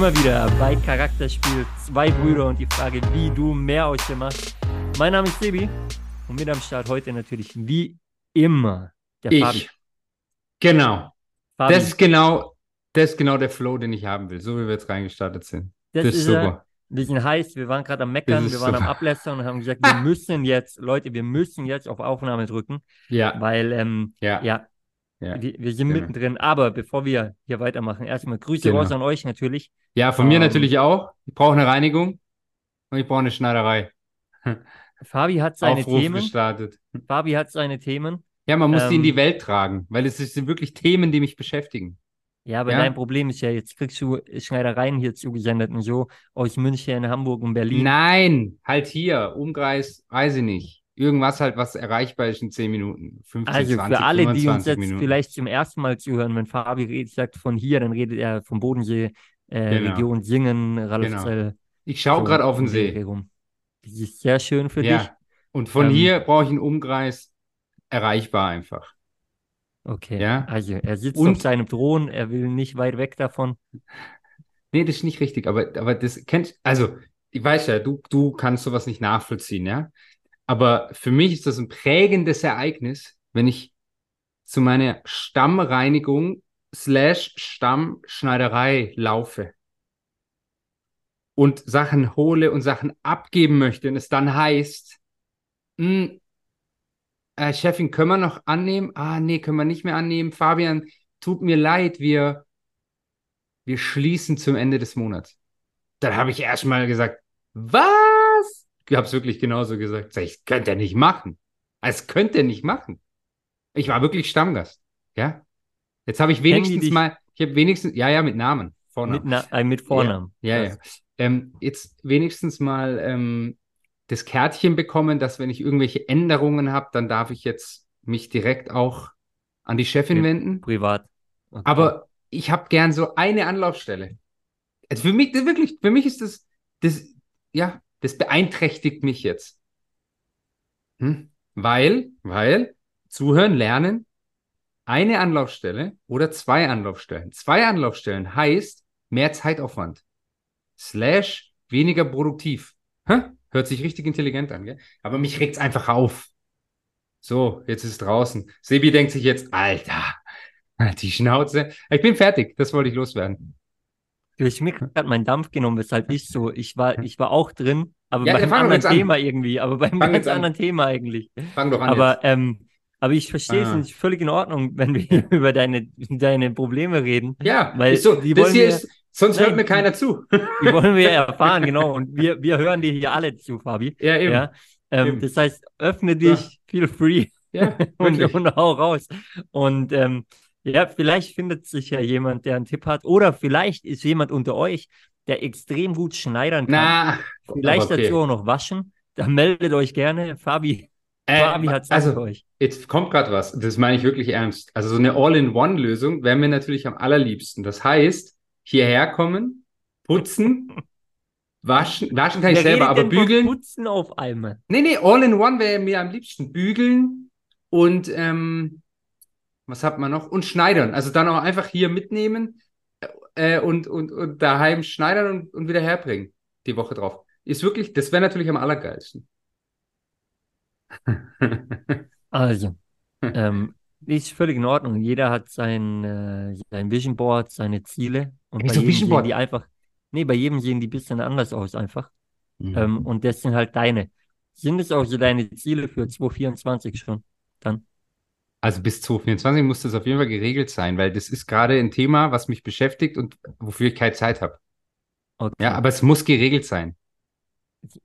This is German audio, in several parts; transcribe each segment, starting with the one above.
Wir wieder bei Charakterspiel Zwei Brüder und die Frage, wie du mehr aus dir machst. Mein Name ist Sebi und mit am Start heute natürlich wie immer der Ich. Fabi. Genau. Fabi, Das ist genau, das ist genau der Flow, den ich haben will, so wie wir jetzt reingestartet sind. das Das, ist er. super. Wir sind heiß, wir waren gerade am Meckern, wir waren am super. Ablästern und haben gesagt, wir müssen jetzt, Leute, wir müssen jetzt auf Aufnahme drücken, Ja, weil, ähm, ja, ja, ja. wir, wir sind genau. mittendrin. Aber bevor wir hier weitermachen, erstmal Grüße Genau. raus an euch natürlich. Ja, von mir Ähm, natürlich auch. Ich brauche eine Reinigung und ich brauche eine Schneiderei. Fabi hat seine Aufruf Themen. gestartet. Fabi hat seine Themen. Ja, man muss die in Ähm, die Welt tragen, weil es sind wirklich Themen, die mich beschäftigen. Ja, aber Ja. dein Problem ist ja, jetzt kriegst du Schneidereien hier zugesendet und so aus München, Hamburg und Berlin. Nein, halt hier, Umkreis, weiß ich nicht. Irgendwas halt, was erreichbar ist in 10 Minuten, 15, Also 20, für alle, die uns 25 jetzt Minuten. vielleicht zum ersten Mal zuhören, wenn Fabi redet, sagt von hier, dann redet er vom Bodensee, äh, Genau. Region Singen, Ralfzell. Ich schaue so gerade auf den See. rum. Das ist sehr schön für dich. Ja. Und von Ähm, hier brauche ich einen Umkreis erreichbar einfach. Okay. Ja. Also er sitzt Und- auf seinem Thron, er will nicht weit weg davon. Nee, das ist nicht richtig, aber, aber das kennt, also, ich weiß ja, du, du kannst sowas nicht nachvollziehen, ja. Aber für mich ist das ein prägendes Ereignis, wenn ich zu meiner Stammreinigung slash Stammschneiderei laufe und Sachen hole und Sachen abgeben möchte und es dann heißt, "Hm, äh, Chefin, können wir noch annehmen? Ah, nee, können wir nicht mehr annehmen. Fabian, tut mir leid, wir wir schließen zum Ende des Monats. Dann habe ich erstmal gesagt, was? Ich habe es wirklich genauso gesagt. Sag ich, das könnt ihr nicht machen. Das könnt ihr nicht machen. Ich war wirklich Stammgast. Ja. Jetzt habe ich wenigstens mal, ich habe wenigstens, ja, ja, mit Namen. Mit, Vornamen. Na äh, mit Vornamen. Ja, Das- ja. Ähm, jetzt wenigstens mal ähm, das Kärtchen bekommen, dass wenn ich irgendwelche Änderungen habe, dann darf ich jetzt mich direkt auch an die Chefin Ja. wenden. Privat. Okay. Aber ich habe gern so eine Anlaufstelle. Also für mich, wirklich, für mich ist das, das, ja, das beeinträchtigt mich jetzt. Hm? Weil, weil, zuhören, lernen, eine Anlaufstelle oder zwei Anlaufstellen. Zwei Anlaufstellen heißt mehr Zeitaufwand. Slash weniger produktiv. Hä? Hört sich richtig intelligent an, gell? Aber mich regt's einfach auf. So, jetzt ist es draußen. Sebi denkt sich jetzt, Alter, die Schnauze. Ich bin fertig, das wollte ich loswerden. Du hast mir gerade meinen Dampf genommen, weshalb ich so, ich war, ich war auch drin, aber Ja, fang doch anderen jetzt an. Thema irgendwie, aber beim Fang ganz jetzt an. anderen Thema eigentlich. Fang doch an Aber, ähm, aber ich verstehe es Ah. nicht völlig in Ordnung, wenn wir über deine, deine Probleme reden. jetzt. Ja, weil so, die wollen hier wir- ist, sonst Nein, hört mir keiner zu. Die wollen wir ja erfahren, genau. Und wir, wir hören dir hier alle zu, Fabi. Ja, eben. Ja. Ähm, Eben. das heißt, öffne dich, feel free Ja, und, und hau raus. Und ähm, ja, vielleicht findet sich ja jemand, der einen Tipp hat. Oder vielleicht ist jemand unter euch, der extrem gut schneidern kann. Na, vielleicht okay. dazu auch noch waschen. Dann meldet euch gerne. Fabi, Äh, Fabi hat für also, euch. jetzt kommt gerade was. Das meine ich wirklich ernst. Also so eine All-in-One-Lösung wäre mir natürlich am allerliebsten. Das heißt, hierher kommen, putzen, waschen. Waschen kann ich selber, aber bügeln. Putzen auf einmal. Nee, nee, All-in-One wäre mir am liebsten bügeln und ähm, was hat man noch? Und schneidern. Also dann auch einfach hier mitnehmen äh, und, und, und daheim schneidern und, und wieder herbringen. Die Woche drauf. Ist wirklich, das wäre natürlich am allergeilsten. Also, ähm, ist völlig in Ordnung. Jeder hat sein, äh, sein Vision Board, seine Ziele. Und Wieso bei jedem Vision sehen Board? die einfach, nee, bei jedem sehen die ein bisschen anders aus einfach. Mhm. Ähm, und das sind halt deine. Sind es auch so deine Ziele für 2024 schon? Dann. Also bis 2024 muss das auf jeden Fall geregelt sein, weil das ist gerade ein Thema, was mich beschäftigt und wofür ich keine Zeit habe. Okay. Ja, aber es muss geregelt sein.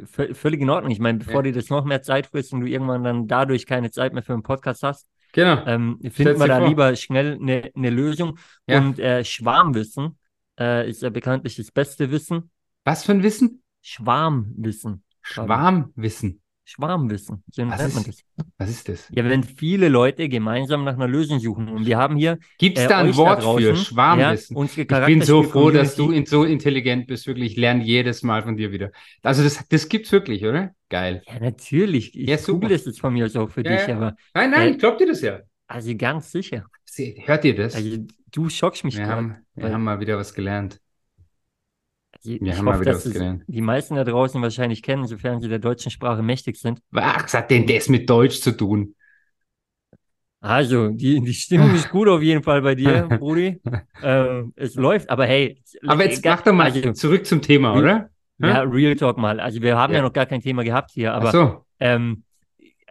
V völlig in Ordnung. Ich meine, bevor Ja. dir das noch mehr Zeit frisst und du irgendwann dann dadurch keine Zeit mehr für einen Podcast hast, Genau. ähm, finden wir da vor. lieber schnell eine eine Lösung. Ja. Und äh, Schwarmwissen äh, ist ja bekanntlich das beste Wissen. Was für ein Wissen? Schwarmwissen. Schwarmwissen. Schwarmwissen. So Was nennt man ist- das. Was ist das? Ja, wenn viele Leute gemeinsam nach einer Lösung suchen. Und wir haben hier Gibt es äh, da ein Wort da draußen, für? Schwarmwissen. Ja, Ich bin so froh, dass du so intelligent bist. Wirklich, ich lerne jedes Mal von dir wieder. Also das, das gibt's wirklich, oder? Geil. Ja, natürlich. Ich Ja, google es jetzt von mir aus auch für Ja, dich, aber Nein, nein, Äh, ich glaub dir das ja. also ganz sicher. Se- Hört ihr das? Also du schockst mich wir gerade. haben, wir haben mal wieder was gelernt. Die, Wir ich haben mal hoffe, wieder dass es die meisten da draußen wahrscheinlich kennen, sofern sie der deutschen Sprache mächtig sind. Was hat denn das mit Deutsch zu tun? Also, die, die Stimmung ist gut auf jeden Fall bei dir, Brudi. Ähm, es läuft, aber hey. Aber jetzt mach doch mal also, zurück zum Thema, oder? Ja, Real Talk mal. Also, wir haben ja, Ja. noch gar kein Thema gehabt hier, Ach aber so. ähm,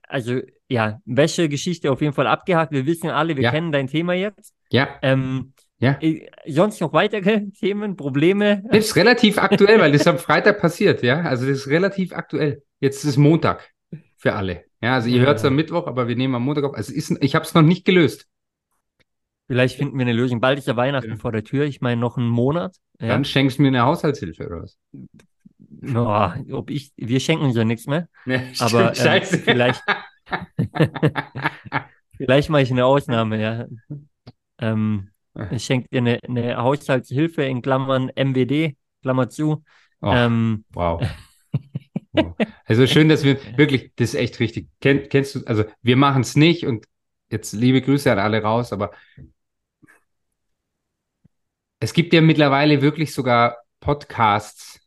also, ja, Wäsche-Geschichte auf jeden Fall abgehakt. Wir wissen alle, wir Ja. kennen dein Thema jetzt. Ja. Ähm, Ja. äh, sonst noch weitere Themen, Probleme? Das ist relativ aktuell, weil das am Freitag passiert, ja. Also das ist relativ aktuell. Jetzt ist Montag für alle. Ja, also ihr Ja. hört es am Mittwoch, aber wir nehmen am Montag auf. Also ist, ich habe es noch nicht gelöst. Vielleicht finden wir eine Lösung. Bald ist ja Weihnachten Ja. vor der Tür. Ich meine, noch einen Monat. Ja. Dann schenkst du mir eine Haushaltshilfe oder was? Ja, ob ich, wir schenken uns ja nichts mehr. Ja, Aber, scheiße. vielleicht- Vielleicht mache ich eine Ausnahme, ja. Ähm, ich schenke dir eine, eine Haushaltshilfe in Klammern MWD, Klammer zu. Oh, Ähm, wow. Wow. Also schön, dass wir wirklich, das ist echt richtig. Kenn, kennst du, also wir machen es nicht und jetzt liebe Grüße an alle raus, aber es gibt ja mittlerweile wirklich sogar Podcasts,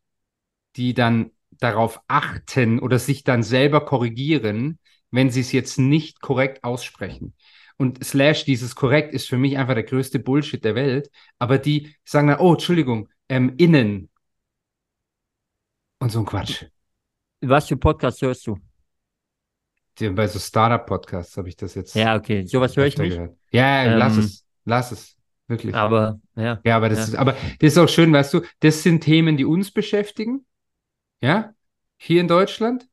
die dann darauf achten oder sich dann selber korrigieren, wenn sie es jetzt nicht korrekt aussprechen. Und slash dieses korrekt ist für mich einfach der größte Bullshit der Welt. Aber die sagen dann, oh, Entschuldigung, ähm, innen. Und so ein Quatsch. was für Podcast hörst du? Bei so Startup-Podcasts habe ich das jetzt Ja, okay, sowas höre ich nicht. gehört. Ja, ja, lass Ähm, es. Lass es. Wirklich. Aber ja, Ja, aber das Ja. ist, aber das ist auch schön, weißt du, das sind Themen, die uns beschäftigen. Ja, hier in Deutschland.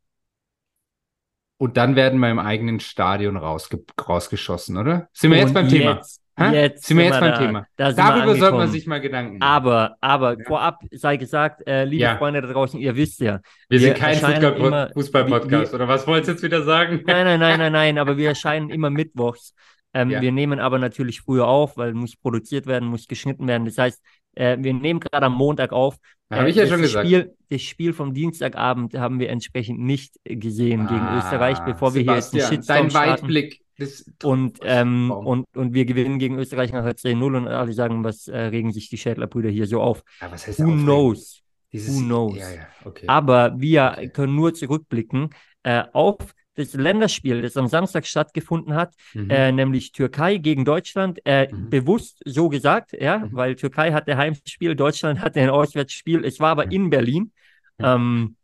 Und dann werden wir im eigenen Stadion rausge rausgeschossen, oder? Sind wir jetzt Und beim Thema? Jetzt, Hä? jetzt Sind wir jetzt beim da. Thema? Da Darüber sollte man sich mal Gedanken machen. Aber, aber Ja. vorab sei gesagt, äh, liebe Ja. Freunde da draußen, ihr wisst ja, wir wir sind kein Fußball- Fußball-Podcast, oder was wolltest du jetzt wieder sagen? Nein, nein, nein, nein, nein, aber wir erscheinen immer mittwochs. Ähm, Ja. Wir nehmen aber natürlich früher auf, weil muss produziert werden, muss geschnitten werden. Das heißt, äh, wir nehmen gerade am Montag auf. Habe Äh, ich ja das schon gesagt. Spiel, das Spiel vom Dienstagabend haben wir entsprechend nicht äh, gesehen gegen Ah, Österreich, bevor wir hier jetzt einen Sebastian, Shitstorm Dein. Weitblick. Und, ähm, und, und wir gewinnen gegen Österreich nachher 10-0 und alle sagen, was äh, regen sich die Schädler-Brüder hier so auf. Ja, was heißt Who aufregend? knows? Dieses, Who knows? Ja, ja, okay. Aber wir Okay. können nur zurückblicken äh, auf das Länderspiel, das am Samstag stattgefunden hat, Mhm. äh, nämlich Türkei gegen Deutschland. Äh, Mhm. Bewusst so gesagt, ja, Mhm. weil Türkei hatte Heimspiel, Deutschland hatte ein Auswärtsspiel. Es war aber in Berlin. Ähm,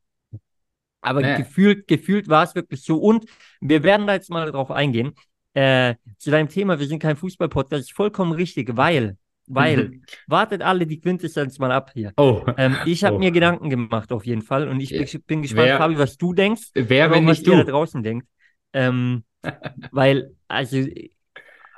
aber Naja. gefühlt, gefühlt war es wirklich so. Und wir werden da jetzt mal drauf eingehen. Äh, zu deinem Thema, wir sind kein Fußball-Podcast, ist vollkommen richtig, weil, weil, wartet alle die Quintessenz mal ab hier. Oh. Ähm, ich habe Oh. mir Gedanken gemacht auf jeden Fall und ich Ja. bin, gespannt, Wer- Fabi, was du denkst Wer, wenn nicht ihr da du? draußen denkt. Ähm, weil, also,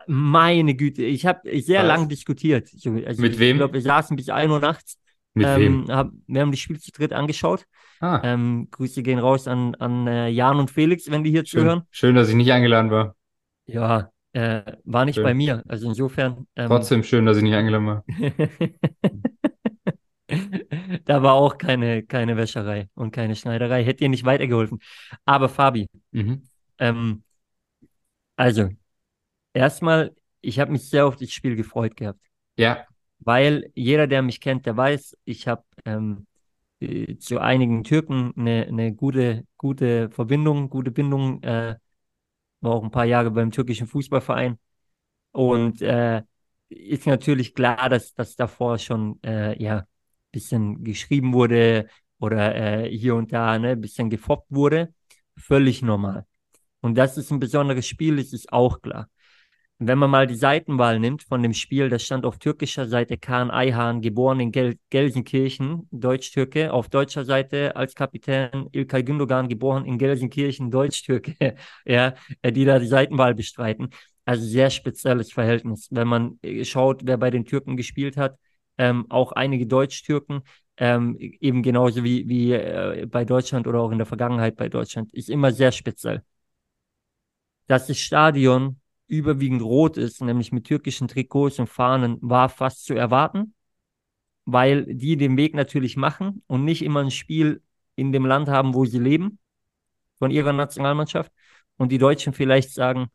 meine Güte, ich habe sehr Was? lang diskutiert. So, Also, Mit ich wem? glaube, wir saßen bis 1 Uhr nachts. Mit ähm, wem? Hab, wir haben die Spiel zu dritt angeschaut. Ah, Ähm, Grüße gehen raus an, an äh, Jan und Felix, wenn die hier schön, zuhören. schön, dass ich nicht eingeladen war. Ja, äh, war nicht Schön. bei mir. Also insofern. Ähm, Trotzdem schön, dass ich nicht eingeladen war. da war auch keine, keine Wäscherei und keine Schneiderei. Hätte dir nicht weitergeholfen. Aber Fabi, Mhm. ähm, also, erstmal, ich habe mich sehr auf das Spiel gefreut gehabt, Ja, weil jeder, der mich kennt, der weiß, ich habe ähm, äh, zu einigen Türken eine, eine gute, gute Verbindung, gute Bindung, äh, war auch ein paar Jahre beim türkischen Fußballverein und äh, ist natürlich klar, dass, dass davor schon äh, ja bisschen geschrieben wurde oder äh, hier und da ne, bisschen gefoppt wurde. Völlig normal. Und dass es ein besonderes Spiel ist, ist auch klar. Wenn man mal die Seitenwahl nimmt von dem Spiel, das stand auf türkischer Seite Kaan Ayhan, geboren in Gel Gelsenkirchen, Deutsch-Türke. Auf deutscher Seite als Kapitän Ilkay Gündogan, geboren in Gelsenkirchen, Deutsch-Türke. ja, äh, die da die Seitenwahl bestreiten. Also sehr spezielles Verhältnis. Wenn man äh, schaut, wer bei den Türken gespielt hat, ähm, auch einige Deutsch-Türken, ähm, eben genauso wie, wie äh, bei Deutschland oder auch in der Vergangenheit bei Deutschland, ist immer sehr speziell. Das Stadion überwiegend rot ist, nämlich mit türkischen Trikots und Fahnen, war fast zu erwarten, weil die den Weg natürlich machen und nicht immer ein Spiel in dem Land haben, wo sie leben, von ihrer Nationalmannschaft. Und die Deutschen vielleicht sagen,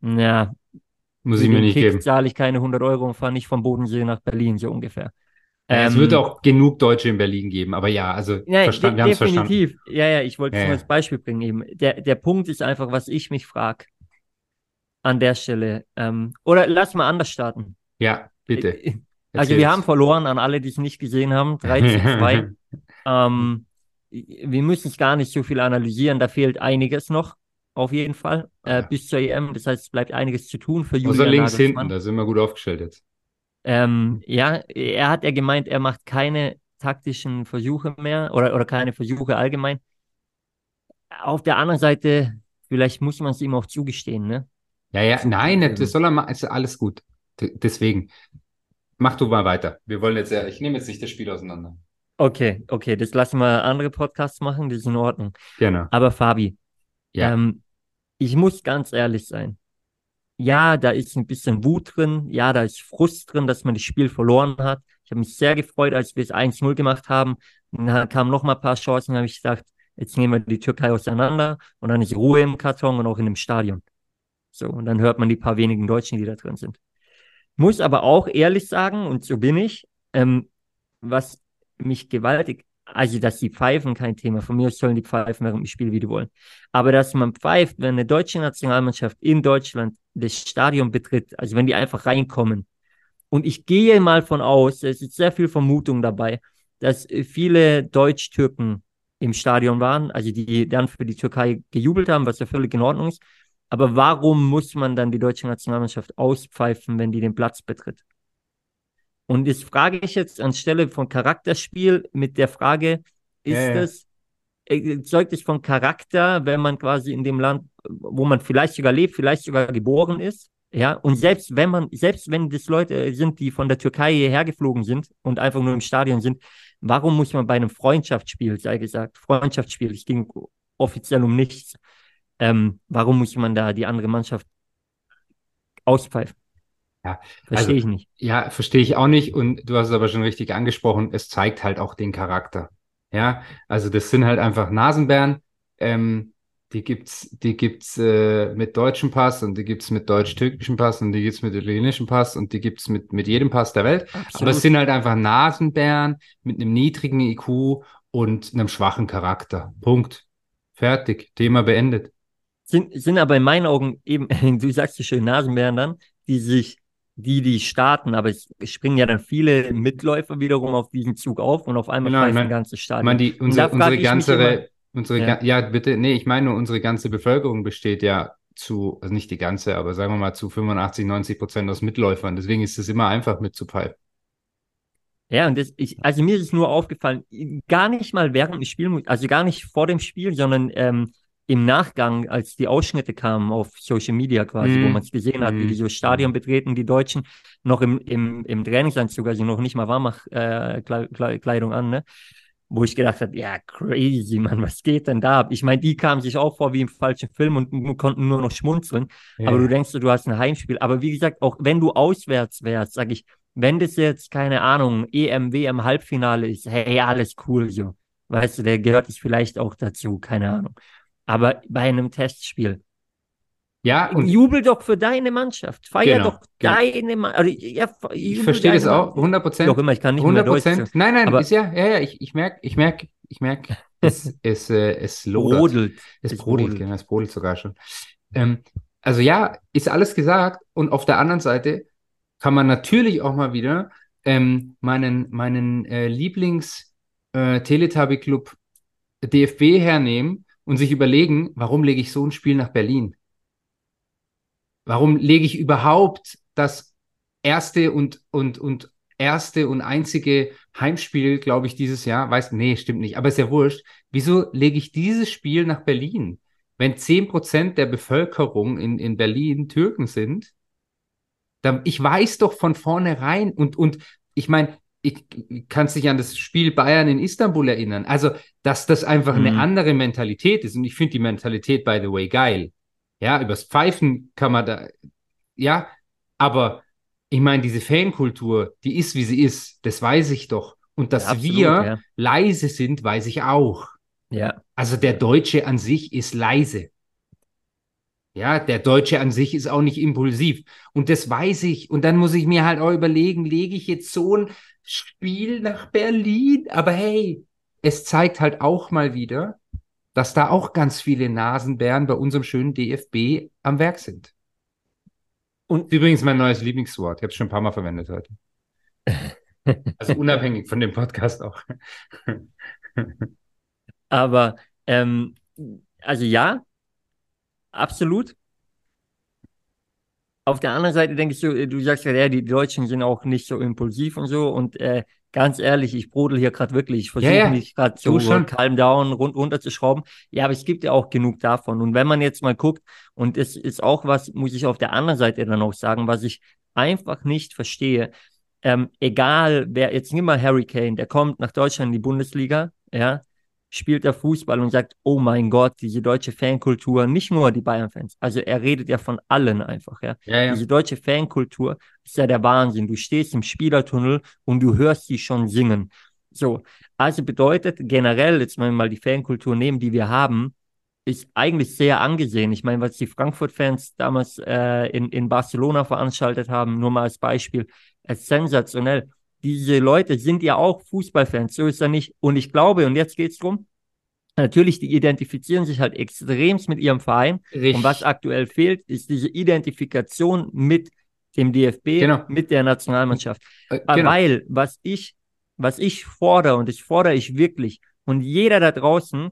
na, muss ich mir nicht Kick geben. zahle ich keine 100 Euro und fahre nicht vom Bodensee nach Berlin, so ungefähr. Ja, es Ähm, wird auch genug Deutsche in Berlin geben, aber ja, also Ja, verstanden, wir de haben es verstanden. definitiv. Ja, ja, ich wollte es Ja, nur als Beispiel bringen eben. Der, der Punkt ist einfach, was ich mich frage an der Stelle. Ähm, oder lass mal anders starten. Ja, bitte. Äh, Also wir Erzähl's. haben verloren an alle, die es nicht gesehen haben. 3 zu 2. ähm, wir müssen es gar nicht so viel analysieren. Da fehlt einiges noch, auf jeden Fall, äh, bis zur EM. Das heißt, es bleibt einiges zu tun für Julian links Nagelsmann. hinten, da sind wir gut aufgestellt jetzt. Ähm, ja, er hat ja gemeint, er macht keine taktischen Versuche mehr oder, oder keine Versuche allgemein. Auf der anderen Seite, vielleicht muss man es ihm auch zugestehen, ne? Ja, ja, nein, das soll er machen, ist alles gut. D deswegen, mach du mal weiter. Wir wollen jetzt ja, ich nehme jetzt nicht das Spiel auseinander. Okay, okay, das lassen wir andere Podcasts machen, das ist in Ordnung. Genau. Aber Fabi, Ja. ähm, ich muss ganz ehrlich sein. Ja, da ist ein bisschen Wut drin. Ja, da ist Frust drin, dass man das Spiel verloren hat. Ich habe mich sehr gefreut, als wir es 1-0 gemacht haben. Und dann kamen noch mal ein paar Chancen, da habe ich gedacht, jetzt nehmen wir die Türkei auseinander und dann ist Ruhe im Karton und auch in dem Stadion. So, und dann hört man die paar wenigen Deutschen, die da drin sind. Muss aber auch ehrlich sagen, und so bin ich, ähm, was mich gewaltig, also dass die pfeifen, kein Thema. Von mir aus sollen die pfeifen während dem Spiel, wie die wollen. Aber dass man pfeift, wenn eine deutsche Nationalmannschaft in Deutschland das Stadion betritt, also wenn die einfach reinkommen. Und ich gehe mal von aus, es ist sehr viel Vermutung dabei, dass viele Deutsch-Türken im Stadion waren, also die dann für die Türkei gejubelt haben, was ja völlig in Ordnung ist. Aber warum muss man dann die deutsche Nationalmannschaft auspfeifen, wenn die den Platz betritt? Und das frage ich jetzt anstelle von Charakterspiel mit der Frage, ist äh, zeugt es von Charakter, wenn man quasi in dem Land, wo man vielleicht sogar lebt, vielleicht sogar geboren ist? Ja, und selbst wenn man, selbst wenn das Leute sind, die von der Türkei hierher geflogen sind und einfach nur im Stadion sind, warum muss man bei einem Freundschaftsspiel, sei gesagt, Freundschaftsspiel, es ging offiziell um nichts, ähm, warum muss man da die andere Mannschaft auspfeifen? Ja, Verstehe also- ich nicht. Ja, verstehe ich auch nicht. Und du hast es aber schon richtig angesprochen, es zeigt halt auch den Charakter. Ja, also das sind halt einfach Nasenbären. Ähm, die gibt's, die gibt's äh, mit deutschem Pass und die gibt's mit deutsch-türkischem Pass und die gibt's mit italienischem Pass und die gibt's mit, mit jedem Pass der Welt. Aber Absolut. es sind halt einfach Nasenbären mit einem niedrigen IQ und einem schwachen Charakter. Punkt. Fertig. Thema beendet. Sind, sind aber in meinen Augen eben, du sagst so schön, Nasenbären dann, die sich, die die starten, aber es springen ja dann viele Mitläufer wiederum auf diesen Zug auf und auf einmal Genau, pfeifen mein- ein ganzes Ich Stadion. meine, die, unsere, unsere ganze, immer- unsere, Ja. ja. bitte, nee, ich meine, nur, unsere ganze Bevölkerung besteht ja zu, also nicht die ganze, aber sagen wir mal zu 85, 90 Prozent aus Mitläufern. Deswegen ist es immer einfach mitzupfeifen. Ja, und das, ich, also mir ist es nur aufgefallen, gar nicht mal während dem Spiel, also gar nicht vor dem Spiel, sondern ähm, im Nachgang, als die Ausschnitte kamen auf Social Media quasi, wo Mhm. man es gesehen hat, wie Mhm. die so Stadion betreten, die Deutschen, noch im, im, im Trainingsanzug, also noch nicht mal Warmach-Kleidung äh, an, ne? Wo ich gedacht habe, ja, crazy, Mann, was geht denn da ab? Ich meine, die kamen sich auch vor wie im falschen Film und konnten nur noch schmunzeln. Aber du denkst, du hast ein Heimspiel. Aber wie gesagt, auch wenn du auswärts wärst, sag ich, wenn das jetzt, keine Ahnung, E EM, WM, Halbfinale ist, hey, alles cool so. Weißt du, der gehört es vielleicht auch dazu, keine Ahnung. Aber bei einem Testspiel, ja, und jubel doch für deine Mannschaft. Feier Genau, doch genau. deine Mannschaft. Also, ja, ich verstehe das auch, 100 Wie auch Prozent. immer, ich kann nicht mehr 100 Deutsch. Prozent. Nein, nein, Aber- ist ja, ja, ja, ich, ich merke, ich merke, ich merke, es, es, äh, es lodert. Brodelt. Es Es brodelt, brodelt. genau, es brodelt sogar schon. Ähm, also ja, ist alles gesagt. Und auf der anderen Seite kann man natürlich auch mal wieder ähm, meinen, meinen äh, Lieblings äh, DFB hernehmen und sich überlegen, warum lege ich so ein Spiel nach Berlin? Warum lege ich überhaupt das erste und, und, und erste und einzige Heimspiel, glaube ich, dieses Jahr? Weiß, nee, stimmt nicht, aber ist ja wurscht. Wieso lege ich dieses Spiel nach Berlin? Wenn 10% der Bevölkerung in, in Berlin Türken sind, dann, ich weiß doch von vornherein und, und ich meine, ich, ich kann sich an das Spiel Bayern in Istanbul erinnern. Also, dass das einfach eine Mhm. andere Mentalität ist. Und ich finde die Mentalität, by the way, geil. Ja, übers Pfeifen kann man da, ja, aber ich meine, diese Fankultur, die ist, wie sie ist, das weiß ich doch. Und dass Ja, absolut, wir ja. leise sind, weiß ich auch. Ja, Also der Deutsche an sich ist leise. Ja, der Deutsche an sich ist auch nicht impulsiv. Und das weiß ich. Und dann muss ich mir halt auch überlegen, lege ich jetzt so ein Spiel nach Berlin. Aber hey, es zeigt halt auch mal wieder, dass da auch ganz viele Nasenbären bei unserem schönen DFB am Werk sind. Und übrigens mein neues Lieblingswort. Ich habe es schon ein paar Mal verwendet heute. Also unabhängig von dem Podcast auch. Aber ähm, also ja, absolut. Auf der anderen Seite denke ich so, du sagst ja, ja, die Deutschen sind auch nicht so impulsiv und so. Und äh, ganz ehrlich, ich brodel hier gerade wirklich. Ich versuche ja. mich gerade so schon. calm down, rund, runterzuschrauben. Ja, aber es gibt ja auch genug davon. Und wenn man jetzt mal guckt, und es ist auch was, muss ich auf der anderen Seite dann auch sagen, was ich einfach nicht verstehe. Ähm, egal, wer, jetzt nimm mal Harry Kane, der kommt nach Deutschland in die Bundesliga, ja, spielt er Fußball und sagt, oh mein Gott, diese deutsche Fankultur, nicht nur die Bayern-Fans, also er redet ja von allen einfach, ja. ja, ja. Diese deutsche Fankultur ist ja der Wahnsinn. Du stehst im Spielertunnel und du hörst sie schon singen. So, also bedeutet generell, jetzt mal die Fankultur nehmen, die wir haben, ist eigentlich sehr angesehen. Ich meine, was die Frankfurt-Fans damals äh, in, in Barcelona veranstaltet haben, nur mal als Beispiel, ist sensationell diese Leute sind ja auch Fußballfans, so ist er nicht. Und ich glaube, und jetzt geht es darum, natürlich, die identifizieren sich halt extremst mit ihrem Verein. Richtig. Und was aktuell fehlt, ist diese Identifikation mit dem DFB, genau. mit der Nationalmannschaft. Äh, genau. Weil, was ich, was ich fordere, und das fordere ich wirklich, und jeder da draußen,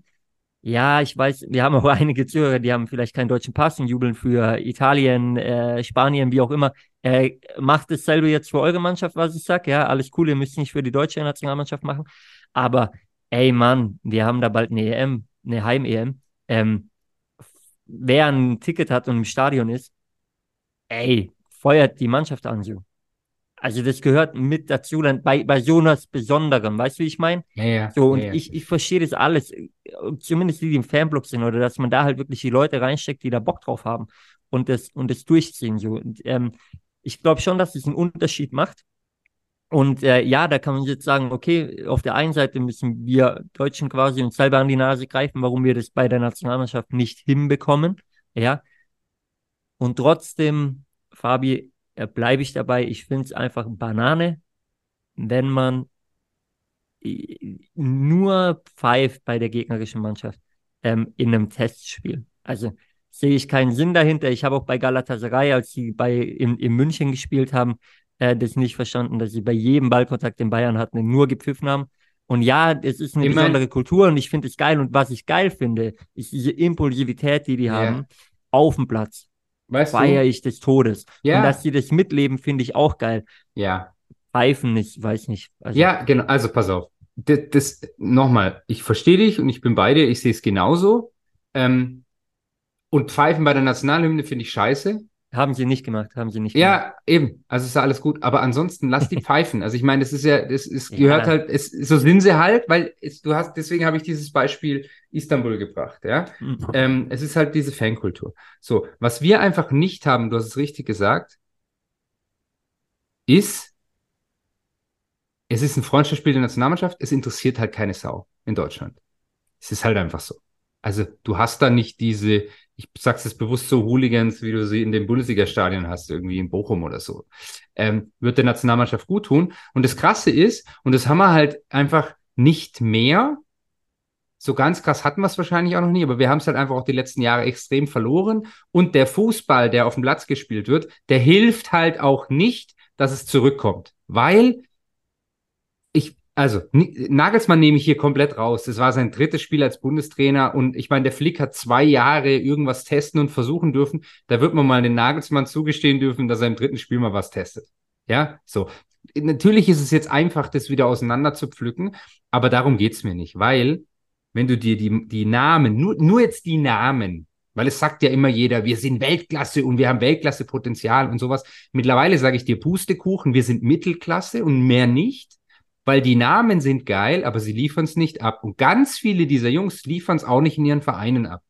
ja, ich weiß, wir haben auch einige Zuhörer, die haben vielleicht keinen deutschen Pass und jubeln für Italien, äh, Spanien, wie auch immer. Äh, macht dasselbe jetzt für eure Mannschaft, was ich sage. Ja, alles cool, ihr müsst nicht für die deutsche Nationalmannschaft machen. Aber ey Mann, wir haben da bald eine EM, eine Heim-EM. Ähm, wer ein Ticket hat und im Stadion ist, ey, feuert die Mannschaft an so. Also das gehört mit dazu, dann bei, bei so etwas Besonderem, weißt du, wie ich meine? Ja, ja. So, und ja, ich, ich verstehe das alles, zumindest die, die im Fanblock sind, oder dass man da halt wirklich die Leute reinsteckt, die da Bock drauf haben und das, und das durchziehen. So. Und, ähm, ich glaube schon, dass es einen Unterschied macht. Und äh, ja, da kann man jetzt sagen, okay, auf der einen Seite müssen wir Deutschen quasi uns selber an die Nase greifen, warum wir das bei der Nationalmannschaft nicht hinbekommen. Ja. Und trotzdem, Fabi, äh, bleibe ich dabei. Ich finde es einfach Banane, wenn man äh, nur pfeift bei der gegnerischen Mannschaft ähm, in einem Testspiel. Also sehe ich keinen Sinn dahinter. Ich habe auch bei Galatasaray, als sie bei in, in München gespielt haben, äh, das nicht verstanden, dass sie bei jedem Ballkontakt in Bayern hatten, nur gepfiffen haben. Und ja, es ist eine ich besondere Kultur und ich finde es geil. Und was ich geil finde, ist diese Impulsivität, die die yeah. haben auf dem Platz weißt feiere ich des Todes. Ja. Und dass sie das mitleben, finde ich auch geil. Ja. Pfeifen nicht, weiß nicht. Also, ja, genau. Also pass auf. Das, das nochmal, ich verstehe dich und ich bin bei dir, ich sehe es genauso. Ähm, und Pfeifen bei der Nationalhymne finde ich scheiße. Haben sie nicht gemacht, haben sie nicht ja, gemacht. Ja, eben. Also ist ja alles gut. Aber ansonsten lass die pfeifen. Also ich meine, das ist ja, das ist, gehört ja. halt, es, so sind sie halt, weil es, du hast, deswegen habe ich dieses Beispiel Istanbul gebracht, ja. Mhm. Ähm, es ist halt diese Fankultur. So, was wir einfach nicht haben, du hast es richtig gesagt, ist, es ist ein Freundschaftsspiel der Nationalmannschaft, es interessiert halt keine Sau in Deutschland. Es ist halt einfach so. Also du hast da nicht diese, ich sag's jetzt bewusst so Hooligans, wie du sie in den Bundesliga-Stadien hast, irgendwie in Bochum oder so, ähm, wird der Nationalmannschaft gut tun. Und das Krasse ist, und das haben wir halt einfach nicht mehr, so ganz krass hatten wir es wahrscheinlich auch noch nie, aber wir haben es halt einfach auch die letzten Jahre extrem verloren. Und der Fußball, der auf dem Platz gespielt wird, der hilft halt auch nicht, dass es zurückkommt. Weil also, Nagelsmann nehme ich hier komplett raus. Das war sein drittes Spiel als Bundestrainer und ich meine, der Flick hat zwei Jahre irgendwas testen und versuchen dürfen. Da wird man mal den Nagelsmann zugestehen dürfen, dass er im dritten Spiel mal was testet. Ja, so. Natürlich ist es jetzt einfach, das wieder auseinander zu pflücken, aber darum geht's mir nicht, weil, wenn du dir die, die Namen, nur, nur jetzt die Namen, weil es sagt ja immer jeder, wir sind Weltklasse und wir haben Weltklasse-Potenzial und sowas. Mittlerweile sage ich dir Pustekuchen, wir sind Mittelklasse und mehr nicht weil die Namen sind geil, aber sie liefern es nicht ab. Und ganz viele dieser Jungs liefern es auch nicht in ihren Vereinen ab.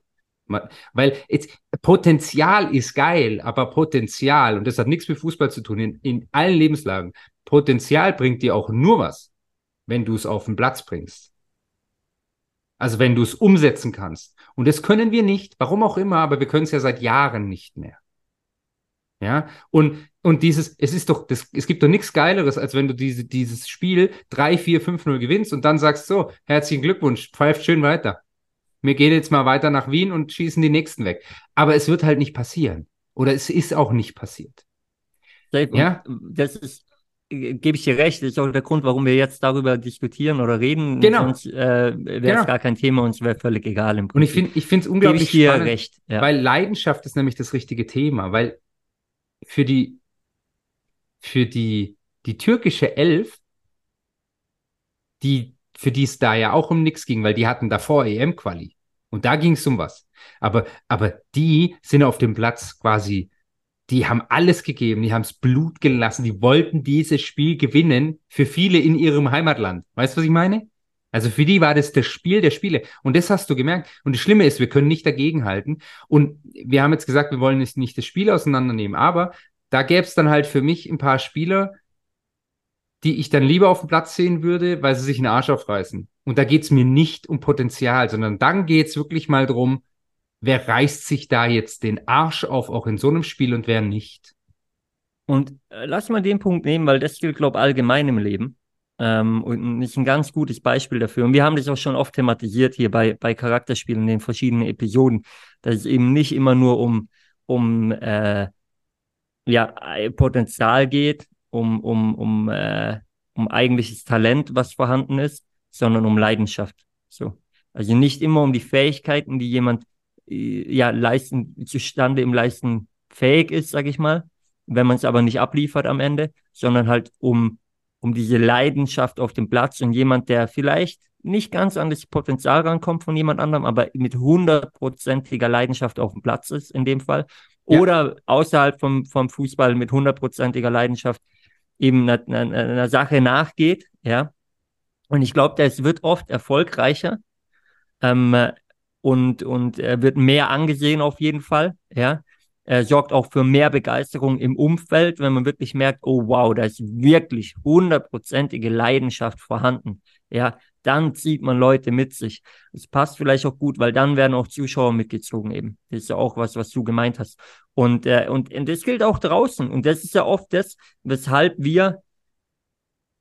Weil jetzt, Potenzial ist geil, aber Potenzial, und das hat nichts mit Fußball zu tun, in, in allen Lebenslagen, Potenzial bringt dir auch nur was, wenn du es auf den Platz bringst. Also wenn du es umsetzen kannst. Und das können wir nicht, warum auch immer, aber wir können es ja seit Jahren nicht mehr. Ja, und, und dieses, es ist doch, das, es gibt doch nichts Geileres, als wenn du diese, dieses Spiel 3, 4, 5, 0 gewinnst und dann sagst so, herzlichen Glückwunsch, pfeift schön weiter. Wir gehen jetzt mal weiter nach Wien und schießen die nächsten weg. Aber es wird halt nicht passieren. Oder es ist auch nicht passiert. Ja, das ist, äh, gebe ich dir recht, das ist auch der Grund, warum wir jetzt darüber diskutieren oder reden. Genau. Sonst äh, wäre es genau. gar kein Thema und es wäre völlig egal im Prinzip. Und ich finde es unglaublich gebe ich dir spannend, recht, ja. weil Leidenschaft ist nämlich das richtige Thema, weil für die, für die, die türkische Elf, die, für die es da ja auch um nichts ging, weil die hatten davor EM-Quali. Und da ging es um was. Aber, aber die sind auf dem Platz quasi, die haben alles gegeben, die haben es Blut gelassen, die wollten dieses Spiel gewinnen für viele in ihrem Heimatland. Weißt du, was ich meine? Also für die war das das Spiel der Spiele. Und das hast du gemerkt. Und das Schlimme ist, wir können nicht dagegenhalten. Und wir haben jetzt gesagt, wir wollen jetzt nicht das Spiel auseinandernehmen. Aber da gäbe es dann halt für mich ein paar Spieler, die ich dann lieber auf dem Platz sehen würde, weil sie sich einen Arsch aufreißen. Und da geht es mir nicht um Potenzial, sondern dann geht es wirklich mal drum, wer reißt sich da jetzt den Arsch auf, auch in so einem Spiel und wer nicht. Und äh, lass mal den Punkt nehmen, weil das gilt, glaube ich, allgemein im Leben. Ähm, und ist ein ganz gutes Beispiel dafür. Und wir haben das auch schon oft thematisiert hier bei, bei Charakterspielen in den verschiedenen Episoden, dass es eben nicht immer nur um, um äh, ja, Potenzial geht, um, um, um, äh, um eigentliches Talent, was vorhanden ist, sondern um Leidenschaft. So. Also nicht immer um die Fähigkeiten, die jemand äh, ja leisten, zustande im Leisten fähig ist, sag ich mal, wenn man es aber nicht abliefert am Ende, sondern halt um um diese Leidenschaft auf dem Platz und jemand, der vielleicht nicht ganz an das Potenzial rankommt von jemand anderem, aber mit hundertprozentiger Leidenschaft auf dem Platz ist in dem Fall. Ja. Oder außerhalb vom, vom Fußball mit hundertprozentiger Leidenschaft eben einer, einer, einer Sache nachgeht, ja. Und ich glaube, das wird oft erfolgreicher ähm, und, und er wird mehr angesehen auf jeden Fall, ja äh, sorgt auch für mehr Begeisterung im Umfeld, wenn man wirklich merkt, oh wow, da ist wirklich hundertprozentige Leidenschaft vorhanden. Ja, dann zieht man Leute mit sich. Es passt vielleicht auch gut, weil dann werden auch Zuschauer mitgezogen eben. Das ist ja auch was, was du gemeint hast. Und, äh, und, und das gilt auch draußen. Und das ist ja oft das, weshalb wir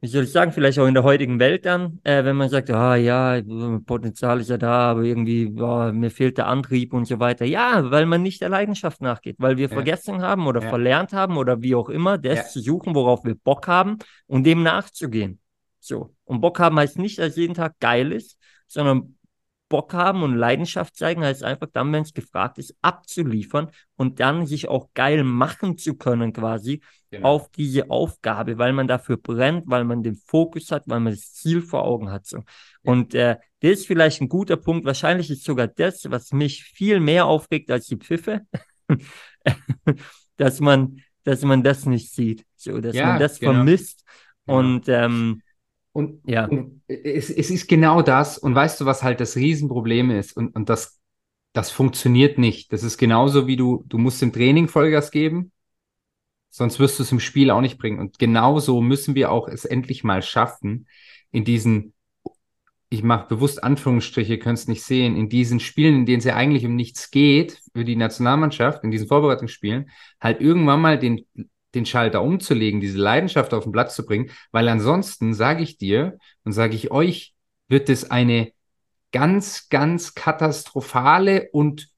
wie soll ich sagen, vielleicht auch in der heutigen Welt dann, äh, wenn man sagt, ah ja, Potenzial ist ja da, aber irgendwie, oh, mir fehlt der Antrieb und so weiter. Ja, weil man nicht der Leidenschaft nachgeht, weil wir ja. vergessen haben oder ja. verlernt haben oder wie auch immer, das ja. zu suchen, worauf wir Bock haben und dem nachzugehen. So. Und Bock haben heißt nicht, dass jeden Tag geil ist, sondern Bock haben und Leidenschaft zeigen, heißt einfach dann, wenn es gefragt ist, abzuliefern und dann sich auch geil machen zu können, quasi genau. auf diese Aufgabe, weil man dafür brennt, weil man den Fokus hat, weil man das Ziel vor Augen hat. So. Ja. Und äh, das ist vielleicht ein guter Punkt. Wahrscheinlich ist sogar das, was mich viel mehr aufregt als die Pfiffe, dass man, dass man das nicht sieht, so, dass ja, man das genau. vermisst. Genau. Und ähm, und, ja. Und es, es ist genau das. Und weißt du, was halt das Riesenproblem ist? Und, und das, das funktioniert nicht. Das ist genauso wie du, du musst im Training Vollgas geben, sonst wirst du es im Spiel auch nicht bringen. Und genauso müssen wir auch es endlich mal schaffen, in diesen, ich mache bewusst Anführungsstriche, könnt es nicht sehen, in diesen Spielen, in denen es ja eigentlich um nichts geht für die Nationalmannschaft, in diesen Vorbereitungsspielen, halt irgendwann mal den den Schalter umzulegen, diese Leidenschaft auf den Platz zu bringen, weil ansonsten sage ich dir und sage ich euch, wird es eine ganz, ganz katastrophale und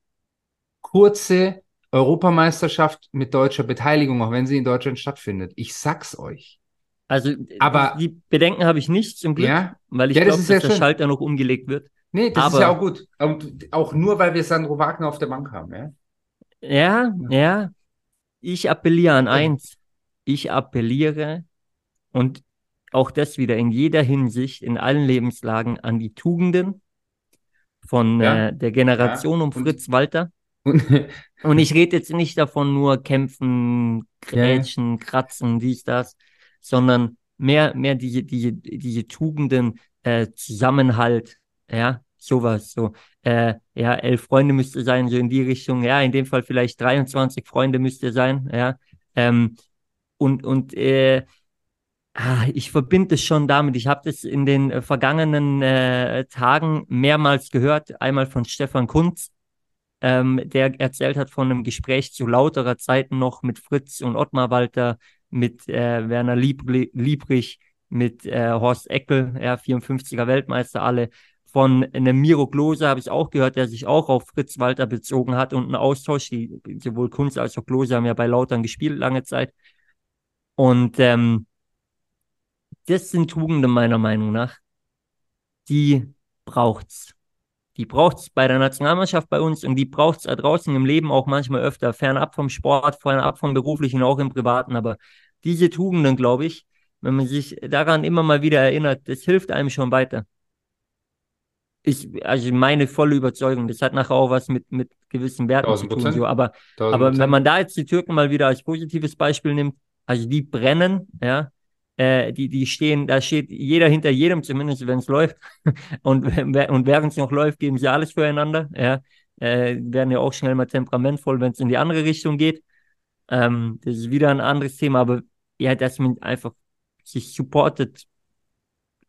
kurze Europameisterschaft mit deutscher Beteiligung, auch wenn sie in Deutschland stattfindet. Ich sag's euch. Also, aber die Bedenken habe ich nicht zum Glück, ja, weil ich ja, glaube, das dass der schön. Schalter noch umgelegt wird. Nee, das aber, ist ja auch gut. Und auch nur, weil wir Sandro Wagner auf der Bank haben, ja? Ja, ja. Ich appelliere an eins. Ich appelliere und auch das wieder in jeder Hinsicht, in allen Lebenslagen an die Tugenden von ja. äh, der Generation ja. um Fritz Walter. Und, ich rede jetzt nicht davon nur kämpfen, grätschen, ja. kratzen, dies, das, sondern mehr, mehr diese, diese, diese Tugenden, äh, Zusammenhalt, ja, sowas, so, äh, ja, elf Freunde müsste sein, so in die Richtung, ja, in dem Fall vielleicht 23 Freunde müsste sein, ja, ähm, und, und, äh, ah, ich verbinde es schon damit. Ich habe das in den äh, vergangenen äh, Tagen mehrmals gehört. Einmal von Stefan Kunz, ähm, der erzählt hat von einem Gespräch zu lauterer Zeiten noch mit Fritz und Ottmar Walter, mit äh, Werner Liebri Liebrich, mit äh, Horst Eckel, ja, 54er Weltmeister, alle. Von einem Miro Klose habe ich auch gehört, der sich auch auf Fritz Walter bezogen hat und einen Austausch, die sowohl Kunz als auch Klose haben ja bei Lautern gespielt lange Zeit. Und ähm, das sind Tugenden meiner Meinung nach, die braucht's. Die braucht's bei der Nationalmannschaft bei uns und die braucht's da draußen im Leben auch manchmal öfter, fernab vom Sport, fernab vom beruflichen, auch im privaten. Aber diese Tugenden, glaube ich, wenn man sich daran immer mal wieder erinnert, das hilft einem schon weiter. Ich, also meine volle Überzeugung, das hat nachher auch was mit, mit gewissen Werten zu tun. So. Aber, aber wenn man da jetzt die Türken mal wieder als positives Beispiel nimmt, also die brennen, ja, äh, die, die stehen, da steht jeder hinter jedem, zumindest wenn es läuft. und, und während es noch läuft, geben sie alles füreinander. Ja. Äh, werden ja auch schnell mal temperamentvoll, wenn es in die andere Richtung geht. Ähm, das ist wieder ein anderes Thema, aber ja, dass man einfach sich supportet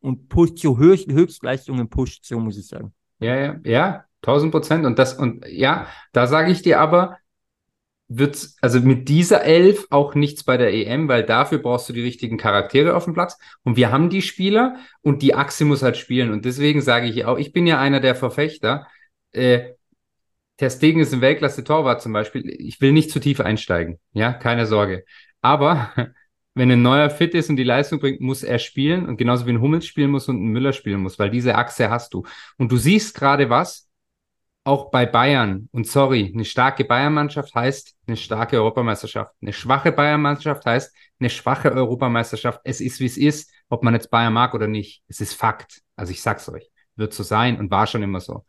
und pusht zu Höchst, Höchstleistungen pusht, so muss ich sagen. Ja, ja, ja, tausend Prozent. Und das, und ja, da sage ich dir aber, wird also mit dieser Elf auch nichts bei der EM, weil dafür brauchst du die richtigen Charaktere auf dem Platz. Und wir haben die Spieler und die Achse muss halt spielen. Und deswegen sage ich auch, ich bin ja einer der Verfechter. Äh, Ter Stegen ist ein Weltklasse-Torwart zum Beispiel. Ich will nicht zu tief einsteigen. Ja, keine Sorge. Aber wenn ein neuer fit ist und die Leistung bringt, muss er spielen. Und genauso wie ein Hummels spielen muss und ein Müller spielen muss, weil diese Achse hast du. Und du siehst gerade was, auch bei Bayern. Und sorry, eine starke Bayern-Mannschaft heißt eine starke Europameisterschaft. Eine schwache Bayern-Mannschaft heißt eine schwache Europameisterschaft. Es ist, wie es ist, ob man jetzt Bayern mag oder nicht. Es ist Fakt. Also ich sag's euch, wird so sein und war schon immer so.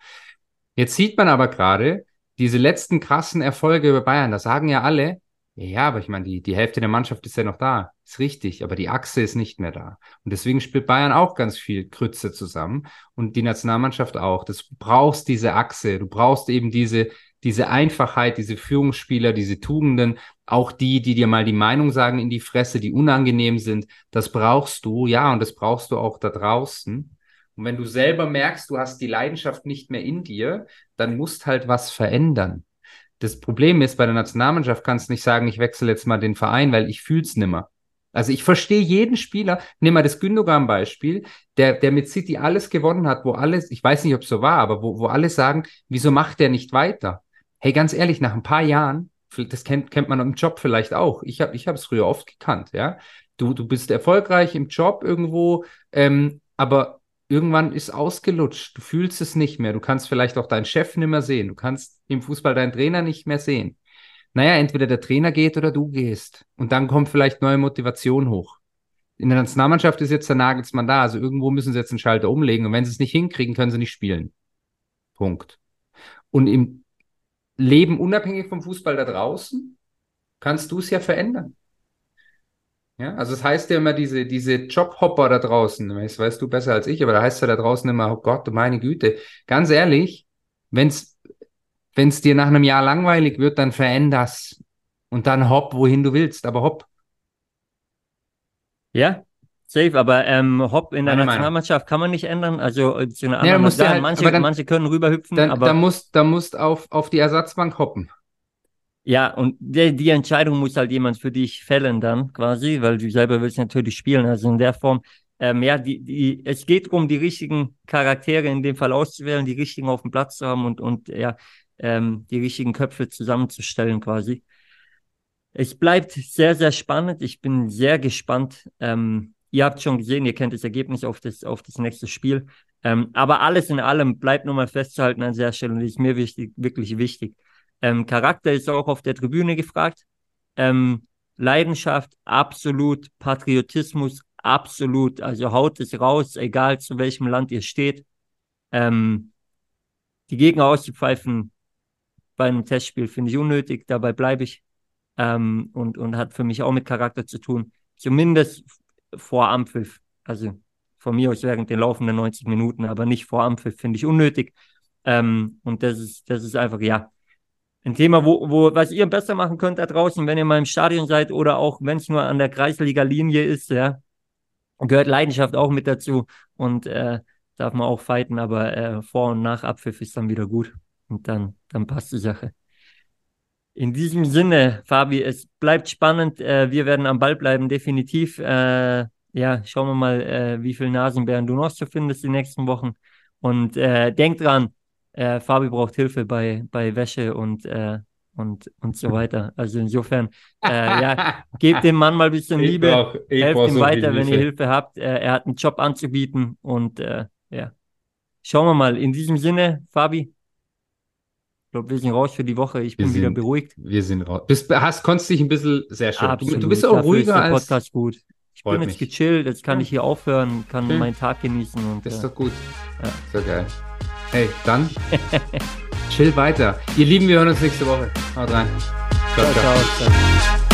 Jetzt sieht man aber gerade diese letzten krassen Erfolge über Bayern. Da sagen ja alle, ja, aber ich meine, die, die Hälfte der Mannschaft ist ja noch da. Ist richtig, aber die Achse ist nicht mehr da. Und deswegen spielt Bayern auch ganz viel Krütze zusammen und die Nationalmannschaft auch. Das, brauchst diese Achse, du brauchst eben diese, diese Einfachheit, diese Führungsspieler, diese Tugenden, auch die, die dir mal die Meinung sagen in die Fresse, die unangenehm sind. Das brauchst du, ja, und das brauchst du auch da draußen. Und wenn du selber merkst, du hast die Leidenschaft nicht mehr in dir, dann musst halt was verändern. Das Problem ist, bei der Nationalmannschaft kannst du nicht sagen, ich wechsle jetzt mal den Verein, weil ich fühl's nimmer. Also ich verstehe jeden Spieler, nimm mal das Gündogan-Beispiel, der, der mit City alles gewonnen hat, wo alles, ich weiß nicht, ob es so war, aber wo, wo alle sagen, wieso macht der nicht weiter? Hey, ganz ehrlich, nach ein paar Jahren, das kennt, kennt man im Job vielleicht auch. Ich habe ich es früher oft gekannt, ja. Du, du bist erfolgreich im Job irgendwo, ähm, aber irgendwann ist ausgelutscht. Du fühlst es nicht mehr. Du kannst vielleicht auch deinen Chef nicht mehr sehen. Du kannst im Fußball deinen Trainer nicht mehr sehen. Naja, entweder der Trainer geht oder du gehst. Und dann kommt vielleicht neue Motivation hoch. In der Nationalmannschaft ist jetzt der Nagelsmann da. Also irgendwo müssen sie jetzt einen Schalter umlegen. Und wenn sie es nicht hinkriegen, können sie nicht spielen. Punkt. Und im Leben unabhängig vom Fußball da draußen kannst du es ja verändern. Ja, also es das heißt ja immer diese, diese Jobhopper da draußen, das weißt du besser als ich, aber da heißt ja da draußen immer, oh Gott, meine Güte. Ganz ehrlich, wenn's, wenn's dir nach einem Jahr langweilig wird, dann veränder's. Und dann hopp, wohin du willst, aber hopp. Ja, safe, aber ähm, hopp in der Meine Nationalmannschaft Meinung. kann man nicht ändern. Also äh, zu einer anderen ja, Nation, halt, manche, dann, manche können rüberhüpfen, dann, aber. Da musst, da musst auf, auf die Ersatzbank hoppen. Ja, und die, die Entscheidung muss halt jemand für dich fällen dann quasi, weil du selber willst natürlich spielen. Also in der Form, ähm, ja, die, die, es geht darum, die richtigen Charaktere in dem Fall auszuwählen, die richtigen auf dem Platz zu haben und, und ja, ähm, die richtigen Köpfe zusammenzustellen quasi. Es bleibt sehr, sehr spannend. Ich bin sehr gespannt. Ähm, ihr habt schon gesehen, ihr kennt das Ergebnis auf das, auf das nächste Spiel. Ähm, aber alles in allem bleibt nur mal festzuhalten an der Stelle und ist mir wichtig, wirklich wichtig. Ähm, Charakter ist auch auf der Tribüne gefragt. Ähm, Leidenschaft, absolut. Patriotismus, absolut. Also haut es raus, egal zu welchem Land ihr steht. Ähm, die Gegner auszupfeifen bei einem Testspiel finde ich unnötig, dabei bleibe ich. Ähm, und, und hat für mich auch mit Charakter zu tun. Zumindest vor Ampfiff. Also von mir aus während den laufenden 90 Minuten, aber nicht vor Ampfiff, finde ich unnötig. Ähm, und das ist, das ist einfach, ja, ein Thema, wo, wo, was ihr besser machen könnt da draußen, wenn ihr mal im Stadion seid oder auch wenn es nur an der Kreisliga-Linie ist, ja, gehört Leidenschaft auch mit dazu und äh, darf man auch fighten, aber äh, vor und nach Abpfiff ist dann wieder gut. und dann, dann passt die Sache. In diesem Sinne, Fabi, es bleibt spannend. Äh, wir werden am Ball bleiben, definitiv. Äh, ja, schauen wir mal, äh, wie viele Nasenbären du noch so findest die nächsten Wochen. Und äh, denk dran, äh, Fabi braucht Hilfe bei, bei Wäsche und, äh, und, und so weiter. Also insofern, äh, ja, gebt dem Mann mal ein bisschen Ich Liebe, brauch- helft ihm so weiter, wenn ihr Hilfe. Habt. Äh, er hat einen Job anzubieten und äh, ja, schauen wir mal. In diesem Sinne, Fabi, ich glaube, wir sind raus für die Woche. Ich Wir bin wieder sind- beruhigt. Wir sind raus. Bist, hast, konntest dich ein bisschen sehr schön. Du, Absolut. du bist auch Dafür ruhiger als. Podcast gut. Ich bin jetzt mich. gechillt, jetzt kann ich hier aufhören, kann Schön. meinen Tag genießen und Das ist äh, doch gut. Ja. Ist doch geil. Hey, dann chill weiter. Ihr Lieben, wir hören uns nächste Woche. Haut rein. ciao, ciao, ciao.